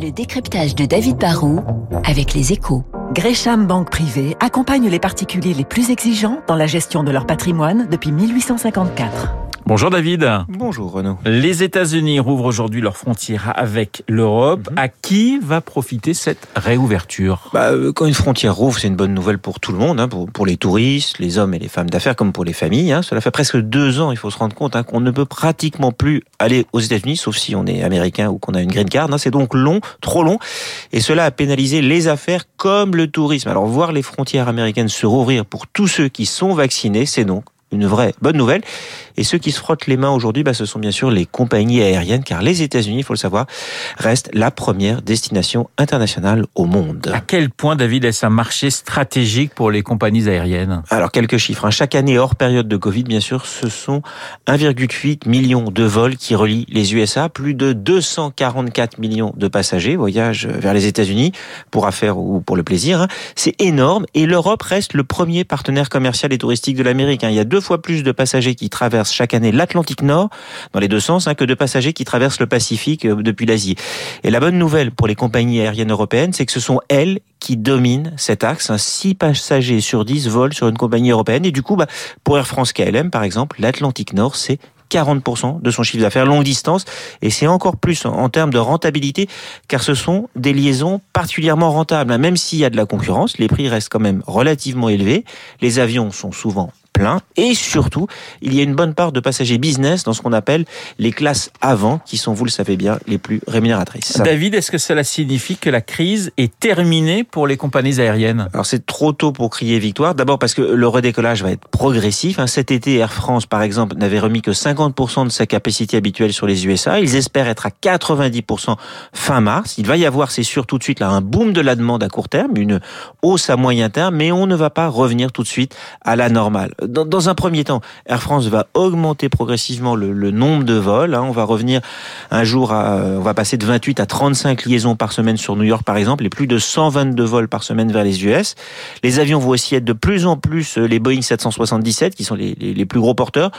Le décryptage de David Barrault avec les échos. Gresham Banque Privée accompagne les particuliers les plus exigeants dans la gestion de leur patrimoine depuis 1854. Bonjour David. Bonjour Renaud. Les États-Unis rouvrent aujourd'hui leurs frontières avec l'Europe. Mhm. À qui va profiter cette réouverture? Bah, euh, quand une frontière rouvre, c'est une bonne nouvelle pour tout le monde, hein, pour, pour les touristes, les hommes et les femmes d'affaires, comme pour les familles. hein. Cela fait presque deux ans, il faut se rendre compte, hein, qu'on ne peut pratiquement plus aller aux États-Unis, sauf si on est américain ou qu'on a une green card. C'est donc long, trop long, et cela a pénalisé les affaires comme le tourisme. Alors voir les frontières américaines se rouvrir pour tous ceux qui sont vaccinés, c'est donc une vraie bonne nouvelle. Et ceux qui se frottent les mains aujourd'hui, bah, ce sont bien sûr les compagnies aériennes, car les États-Unis, il faut le savoir, restent la première destination internationale au monde. À quel point, David, est-ce un marché stratégique pour les compagnies aériennes? Alors quelques chiffres. hein. Chaque année, hors période de Covid, bien sûr, ce sont 1,8 million de vols qui relient les USA, plus de 244 millions de passagers voyagent vers les États-Unis pour affaires ou pour le plaisir. hein. C'est énorme et l'Europe reste le premier partenaire commercial et touristique de l'Amérique. hein. Il y a deux fois plus de passagers qui traversent chaque année l'Atlantique Nord, dans les deux sens, hein, que de passagers qui traversent le Pacifique euh, depuis l'Asie. Et la bonne nouvelle pour les compagnies aériennes européennes, c'est que ce sont elles qui dominent cet axe. hein. 6 passagers sur 10 volent sur une compagnie européenne. Et du coup, bah, pour Air France KLM, par exemple, l'Atlantique Nord, c'est 40% de son chiffre d'affaires longue distance et c'est encore plus en- en termes de rentabilité car ce sont des liaisons particulièrement rentables. hein. Même s'il y a de la concurrence, les prix restent quand même relativement élevés. Les avions sont souvent et surtout, il y a une bonne part de passagers business dans ce qu'on appelle les classes avant qui sont, vous le savez bien, les plus rémunératrices. David, est-ce que cela signifie que la crise est terminée pour les compagnies aériennes? Alors c'est trop tôt pour crier victoire. D'abord parce que le redécollage va être progressif. hein. Cet été, Air France, par exemple, n'avait remis que 50% de sa capacité habituelle sur les USA. Ils espèrent être à 90% fin mars. Il va y avoir, c'est sûr, tout de suite là un boom de la demande à court terme, une hausse à moyen terme, mais on ne va pas revenir tout de suite à la normale. Dans, un premier temps, Air France va augmenter progressivement le, nombre de vols. hein. On va revenir un jour à, on va passer de 28 à 35 liaisons par semaine sur New York, par exemple, et plus de 122 vols par semaine vers les US. Les avions vont aussi être de plus en plus euh, les Boeing 777, qui sont les, les- les plus gros porteurs.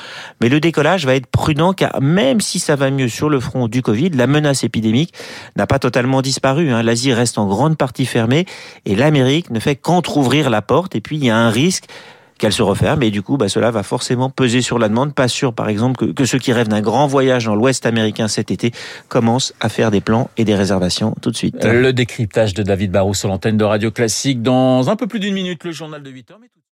Mais le décollage va être prudent, car même si ça va mieux sur le front du Covid, la menace épidémique n'a pas totalement disparu. hein. L'Asie reste en grande partie fermée, et l'Amérique ne fait qu'entrouvrir la porte. Et puis, il y a un risque qu'elle se referme et du coup bah, cela va forcément peser sur la demande. Pas sûr par exemple que, ceux qui rêvent d'un grand voyage dans l'Ouest américain cet été commencent à faire des plans et des réservations tout de suite. Le décryptage de David Barrault sur l'antenne de Radio Classique dans un peu plus d'une minute, le journal de 8 heures.